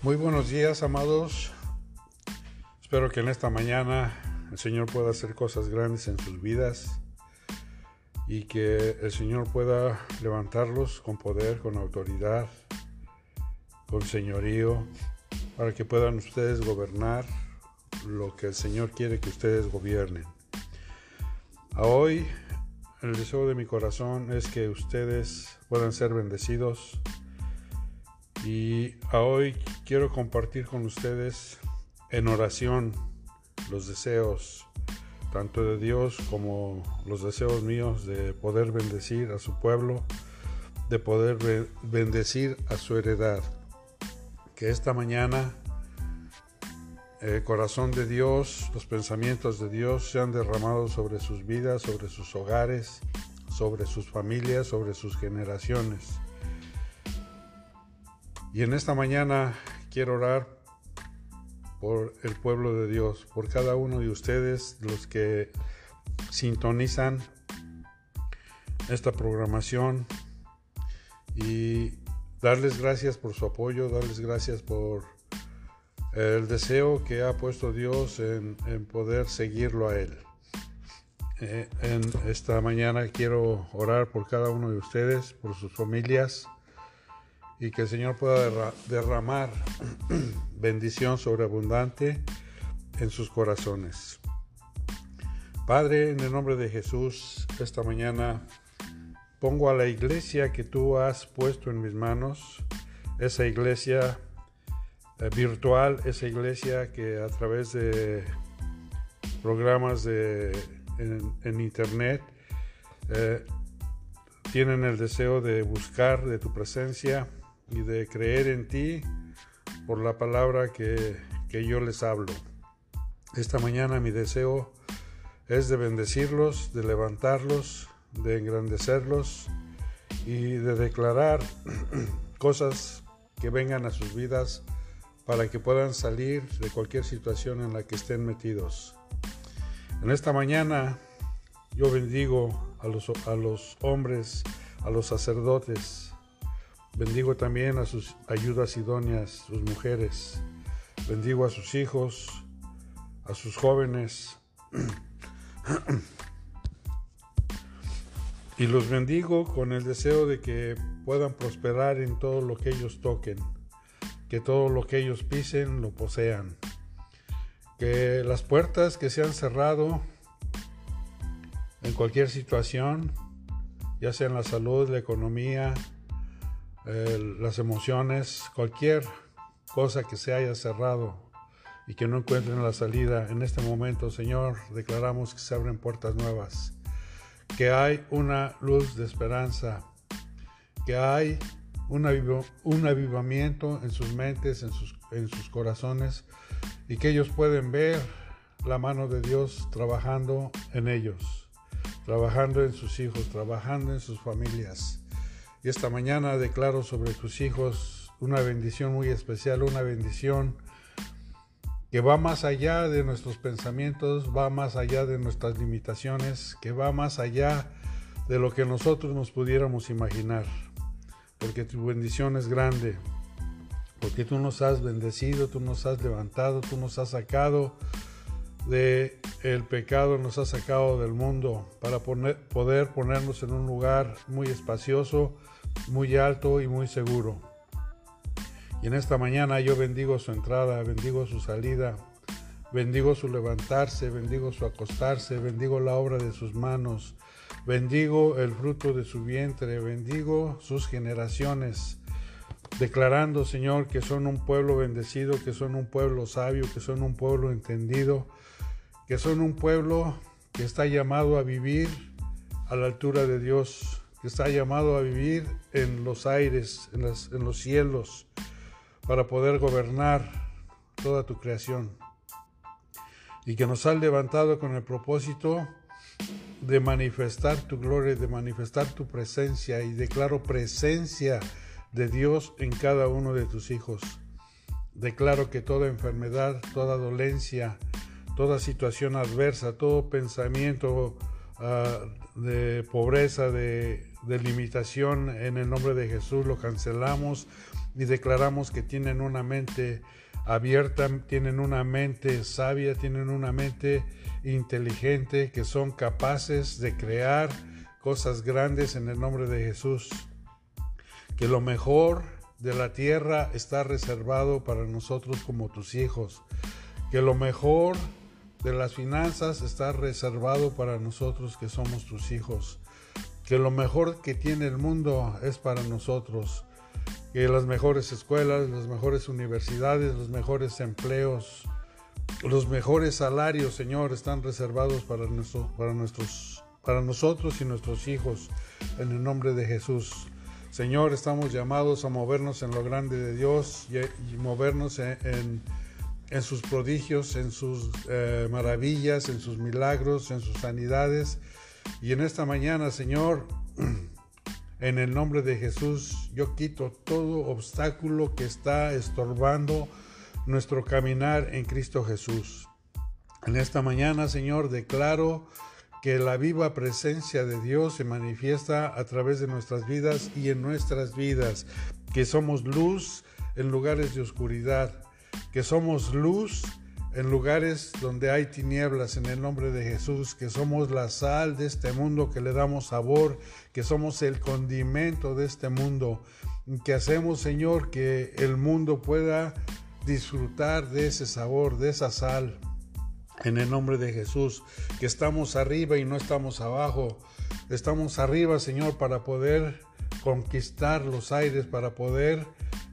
Muy buenos días, amados. Espero que en esta mañana el Señor pueda hacer cosas grandes en sus vidas y que el Señor pueda levantarlos con poder, con autoridad, con señorío, para que puedan ustedes gobernar lo que el Señor quiere que ustedes gobiernen. A hoy, el deseo de mi corazón es que ustedes puedan ser bendecidos y hoy quiero compartir con ustedes en oración los deseos tanto de Dios como los deseos míos de poder bendecir a su pueblo, de poder bendecir a su heredad. Que esta mañana el corazón de Dios, los pensamientos de Dios sean derramados sobre sus vidas, sobre sus hogares, sobre sus familias, sobre sus generaciones y en esta mañana quiero orar por el pueblo de Dios, por cada uno de ustedes, los que sintonizan esta programación y darles gracias por su apoyo, darles gracias por el deseo que ha puesto Dios en, poder seguirlo a Él. Eh, en esta mañana quiero orar por cada uno de ustedes, por sus familias, y que el Señor pueda derramar bendición sobreabundante en sus corazones. Padre, en el nombre de Jesús, esta mañana pongo a la iglesia que tú has puesto en mis manos, esa iglesia eh, virtual, esa iglesia que a través de programas de, en, internet eh, tienen el deseo de buscar de tu presencia, y de creer en ti por la palabra que, yo les hablo. Esta mañana mi deseo es de bendecirlos, de levantarlos, de engrandecerlos y de declarar cosas que vengan a sus vidas para que puedan salir de cualquier situación en la que estén metidos. En esta mañana yo bendigo a los, a los hombres, a los sacerdotes, Bendigo también a sus ayudas idóneas, sus mujeres. Bendigo a sus hijos, a sus jóvenes. y los bendigo con el deseo de que puedan prosperar en todo lo que ellos toquen, que todo lo que ellos pisen lo posean, que las puertas que se han cerrado en cualquier situación, ya sea en la salud, la economía, las emociones, cualquier cosa que se haya cerrado y que no encuentren la salida, en este momento, Señor, declaramos que se abren puertas nuevas, que hay una luz de esperanza, que hay un, un avivamiento en sus mentes, en sus, en sus corazones, y que ellos pueden ver la mano de Dios trabajando en ellos, trabajando en sus hijos, trabajando en sus familias y esta mañana declaro sobre tus hijos una bendición muy especial, una bendición que va más allá de nuestros pensamientos, va más allá de nuestras limitaciones, que va más allá de lo que nosotros nos pudiéramos imaginar. Porque tu bendición es grande, porque tú nos has bendecido, tú nos has levantado, tú nos has sacado de el pecado, nos has sacado del mundo para poder ponernos en un lugar muy espacioso, muy alto y muy seguro. Y en esta mañana yo bendigo su entrada, bendigo su salida, bendigo su levantarse, bendigo su acostarse, bendigo la obra de sus manos, bendigo el fruto de su vientre, bendigo sus generaciones, declarando, Señor, que son un pueblo bendecido, que son un pueblo sabio, que son un pueblo entendido, que son un pueblo que está llamado a vivir a la altura de Dios, que está llamado a vivir en los aires, en, los cielos, para poder gobernar toda tu creación. Y que nos ha levantado con el propósito de manifestar tu gloria, de manifestar tu presencia y declaro presencia de Dios en cada uno de tus hijos. Declaro que toda enfermedad, toda dolencia, toda situación adversa, todo pensamiento ah, de pobreza, de, de limitación, en el nombre de Jesús lo cancelamos y declaramos que tienen una mente abierta, tienen una mente sabia, tienen una mente inteligente, que son capaces de crear cosas grandes en el nombre de Jesús. Que lo mejor de la tierra está reservado para nosotros como tus hijos. Que lo mejor de las finanzas está reservado para nosotros que somos tus hijos. Que lo mejor que tiene el mundo es para nosotros. Que las mejores escuelas, las mejores universidades, los mejores empleos, los mejores salarios, Señor, están reservados para, nuestro, para, nuestros, para nosotros y nuestros hijos. En el nombre de Jesús. Señor, estamos llamados a movernos en lo grande de Dios y, movernos en, en, sus prodigios, en sus eh, maravillas, en sus milagros, en sus sanidades. Y en esta mañana, Señor, en el nombre de Jesús, yo quito todo obstáculo que está estorbando nuestro caminar en Cristo Jesús. En esta mañana, Señor, declaro que la viva presencia de Dios se manifiesta a través de nuestras vidas y en nuestras vidas, que somos luz en lugares de oscuridad, que somos luz en lugares donde hay tinieblas en el nombre de Jesús, que somos la sal de este mundo, que le damos sabor, que somos el condimento de este mundo, que hacemos, Señor, que el mundo pueda disfrutar de ese sabor, de esa sal en el nombre de Jesús, que estamos arriba y no estamos abajo. Estamos arriba, Señor, para poder conquistar los aires, para poder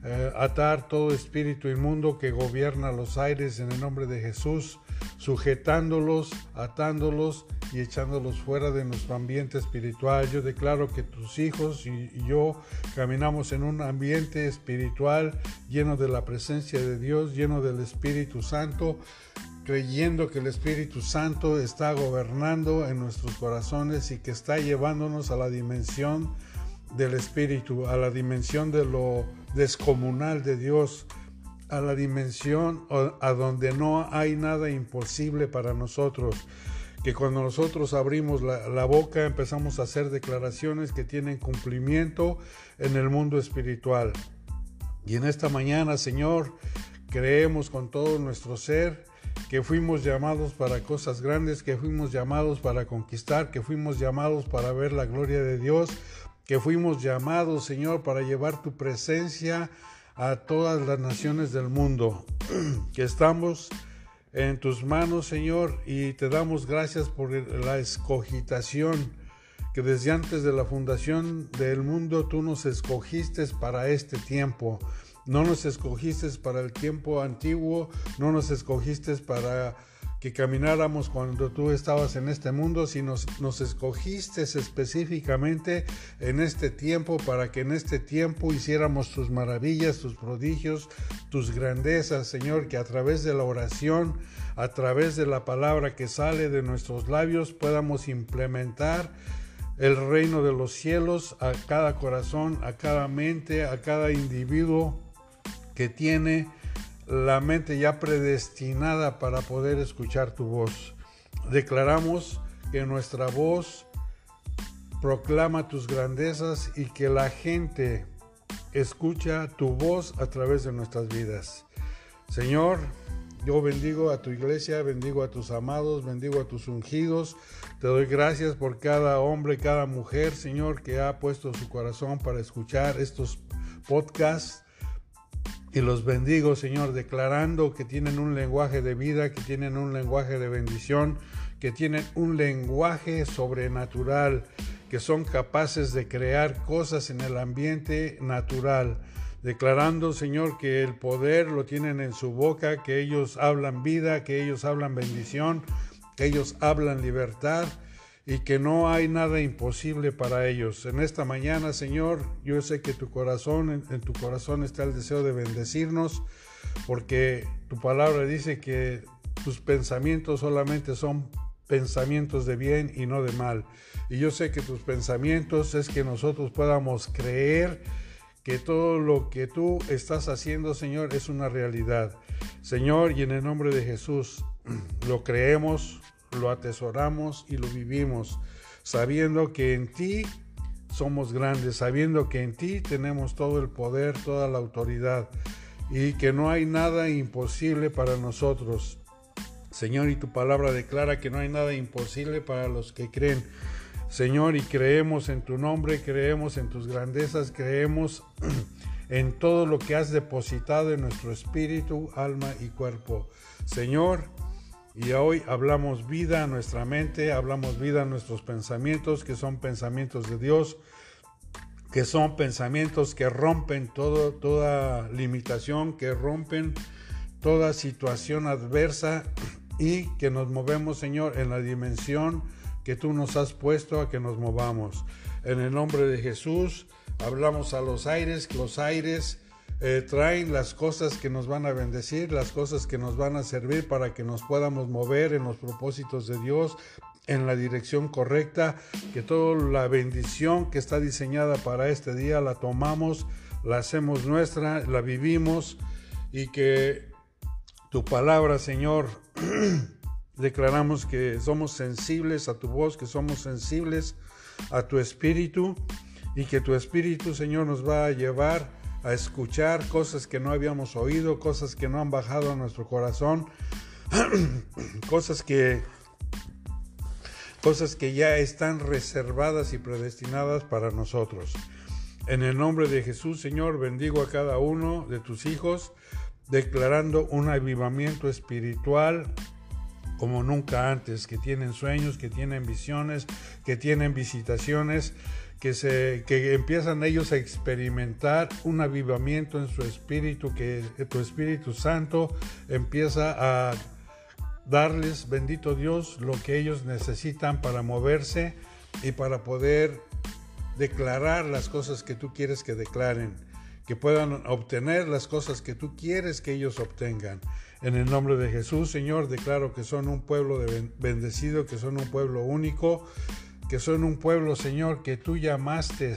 eh, atar todo espíritu inmundo que gobierna los aires en el nombre de Jesús, sujetándolos, atándolos y echándolos fuera de nuestro ambiente espiritual. Yo declaro que tus hijos y yo caminamos en un ambiente espiritual lleno de la presencia de Dios, lleno del Espíritu Santo creyendo que el Espíritu Santo está gobernando en nuestros corazones y que está llevándonos a la dimensión del Espíritu, a la dimensión de lo descomunal de Dios, a la dimensión a donde no hay nada imposible para nosotros. Que cuando nosotros abrimos la, la boca empezamos a hacer declaraciones que tienen cumplimiento en el mundo espiritual. Y en esta mañana, Señor, creemos con todo nuestro ser que fuimos llamados para cosas grandes, que fuimos llamados para conquistar, que fuimos llamados para ver la gloria de Dios, que fuimos llamados, Señor, para llevar tu presencia a todas las naciones del mundo, que estamos en tus manos, Señor, y te damos gracias por la escogitación que desde antes de la fundación del mundo tú nos escogiste para este tiempo. No nos escogiste para el tiempo antiguo, no nos escogiste para que camináramos cuando tú estabas en este mundo, sino nos escogiste específicamente en este tiempo para que en este tiempo hiciéramos tus maravillas, tus prodigios, tus grandezas, Señor, que a través de la oración, a través de la palabra que sale de nuestros labios, podamos implementar el reino de los cielos a cada corazón, a cada mente, a cada individuo que tiene la mente ya predestinada para poder escuchar tu voz. Declaramos que nuestra voz proclama tus grandezas y que la gente escucha tu voz a través de nuestras vidas. Señor, yo bendigo a tu iglesia, bendigo a tus amados, bendigo a tus ungidos. Te doy gracias por cada hombre, cada mujer, Señor, que ha puesto su corazón para escuchar estos podcasts y los bendigo, Señor, declarando que tienen un lenguaje de vida, que tienen un lenguaje de bendición, que tienen un lenguaje sobrenatural, que son capaces de crear cosas en el ambiente natural. Declarando, Señor, que el poder lo tienen en su boca, que ellos hablan vida, que ellos hablan bendición, que ellos hablan libertad y que no hay nada imposible para ellos. En esta mañana, Señor, yo sé que tu corazón, en, tu corazón está el deseo de bendecirnos, porque tu palabra dice que tus pensamientos solamente son pensamientos de bien y no de mal. Y yo sé que tus pensamientos es que nosotros podamos creer que todo lo que tú estás haciendo, Señor, es una realidad. Señor, y en el nombre de Jesús, lo creemos, lo atesoramos y lo vivimos, sabiendo que en ti somos grandes, sabiendo que en ti tenemos todo el poder, toda la autoridad y que no hay nada imposible para nosotros. Señor, y tu palabra declara que no hay nada imposible para los que creen. Señor, y creemos en tu nombre, creemos en tus grandezas, creemos en todo lo que has depositado en nuestro espíritu, alma y cuerpo. Señor, y hoy hablamos vida a nuestra mente, hablamos vida a nuestros pensamientos, que son pensamientos de Dios, que son pensamientos que rompen toda limitación, que rompen toda situación adversa y que nos movemos, Señor, en la dimensión que tú nos has puesto a que nos movamos. En el nombre de Jesús, hablamos a los aires, los aires eh, traen las cosas que nos van a bendecir, las cosas que nos van a servir para que nos podamos mover en los propósitos de Dios, en la dirección correcta, que toda la bendición que está diseñada para este día la tomamos, la hacemos nuestra, la vivimos y que tu palabra, Señor, declaramos que somos sensibles a tu voz, que somos sensibles a tu espíritu y que tu espíritu, Señor, nos va a llevar a escuchar cosas que no habíamos oído, cosas que no han bajado a nuestro corazón, cosas que cosas que ya están reservadas y predestinadas para nosotros. En el nombre de Jesús, Señor, bendigo a cada uno de tus hijos, declarando un avivamiento espiritual como nunca antes, que tienen sueños, que tienen visiones, que tienen visitaciones, que, se, que empiezan ellos a experimentar un avivamiento en su espíritu, que tu Espíritu Santo empieza a darles, bendito Dios, lo que ellos necesitan para moverse y para poder declarar las cosas que tú quieres que declaren, que puedan obtener las cosas que tú quieres que ellos obtengan. En el nombre de Jesús, Señor, declaro que son un pueblo bendecido, que son un pueblo único, que son un pueblo, Señor, que tú llamaste,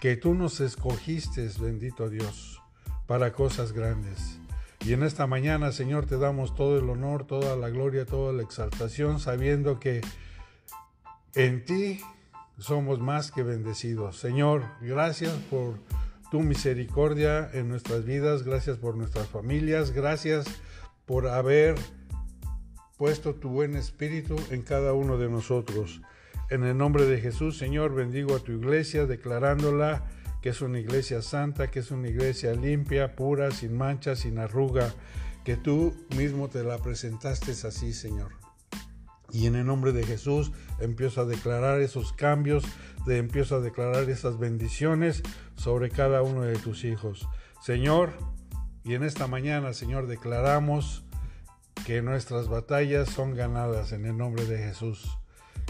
que tú nos escogiste, bendito Dios, para cosas grandes. Y en esta mañana, Señor, te damos todo el honor, toda la gloria, toda la exaltación, sabiendo que en ti somos más que bendecidos. Señor, gracias por tu misericordia en nuestras vidas, gracias por nuestras familias, gracias por haber puesto tu buen espíritu en cada uno de nosotros. En el nombre de Jesús, Señor, bendigo a tu iglesia, declarándola que es una iglesia santa, que es una iglesia limpia, pura, sin mancha, sin arruga, que tú mismo te la presentaste así, Señor. Y en el nombre de Jesús empiezo a declarar esos cambios, de, empiezo a declarar esas bendiciones sobre cada uno de tus hijos. Señor, y en esta mañana, Señor, declaramos que nuestras batallas son ganadas en el nombre de Jesús.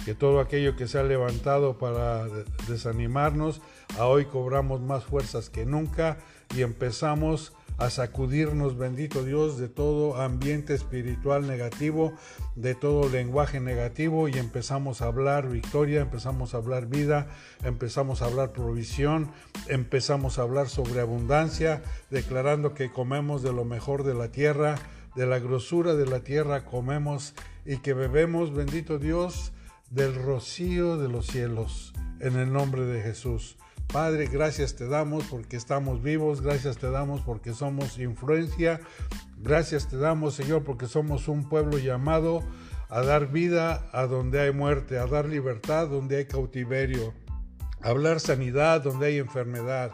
Que todo aquello que se ha levantado para desanimarnos, hoy cobramos más fuerzas que nunca y empezamos a sacudirnos, bendito Dios, de todo ambiente espiritual negativo, de todo lenguaje negativo y empezamos a hablar victoria, empezamos a hablar vida, empezamos a hablar provisión, empezamos a hablar sobre abundancia, declarando que comemos de lo mejor de la tierra, de la grosura de la tierra comemos y que bebemos, bendito Dios, del rocío de los cielos, en el nombre de Jesús. Padre, gracias te damos porque estamos vivos, gracias te damos porque somos influencia, gracias te damos Señor porque somos un pueblo llamado a dar vida a donde hay muerte, a dar libertad donde hay cautiverio, a hablar sanidad donde hay enfermedad,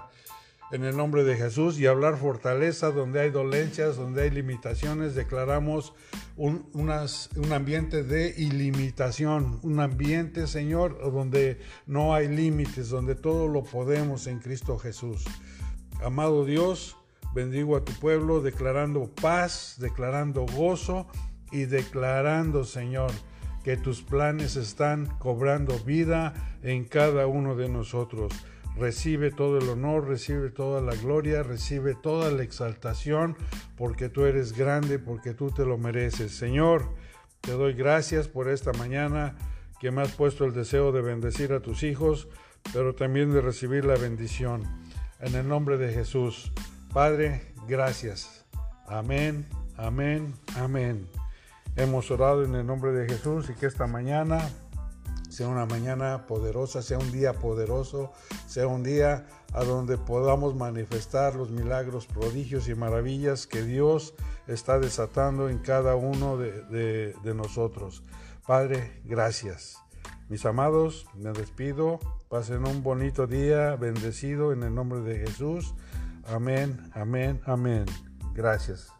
en el nombre de Jesús y hablar fortaleza donde hay dolencias, donde hay limitaciones. Declaramos un, un, ambiente de ilimitación, un ambiente, Señor, donde no hay límites, donde todo lo podemos en Cristo Jesús. Amado Dios, bendigo a tu pueblo declarando paz, declarando gozo y declarando, Señor, que tus planes están cobrando vida en cada uno de nosotros. Recibe todo el honor, recibe toda la gloria, recibe toda la exaltación, porque tú eres grande, porque tú te lo mereces. Señor, te doy gracias por esta mañana que me has puesto el deseo de bendecir a tus hijos, pero también de recibir la bendición. En el nombre de Jesús. Padre, gracias. Amén, amén, amén. Hemos orado en el nombre de Jesús y que esta mañana sea una mañana poderosa, sea un día poderoso, sea un día a donde podamos manifestar los milagros, prodigios y maravillas que Dios está desatando en cada uno de, nosotros. Padre, gracias. Mis amados, me despido. Pasen un bonito día, bendecido en el nombre de Jesús. Amén, amén, amén. Gracias.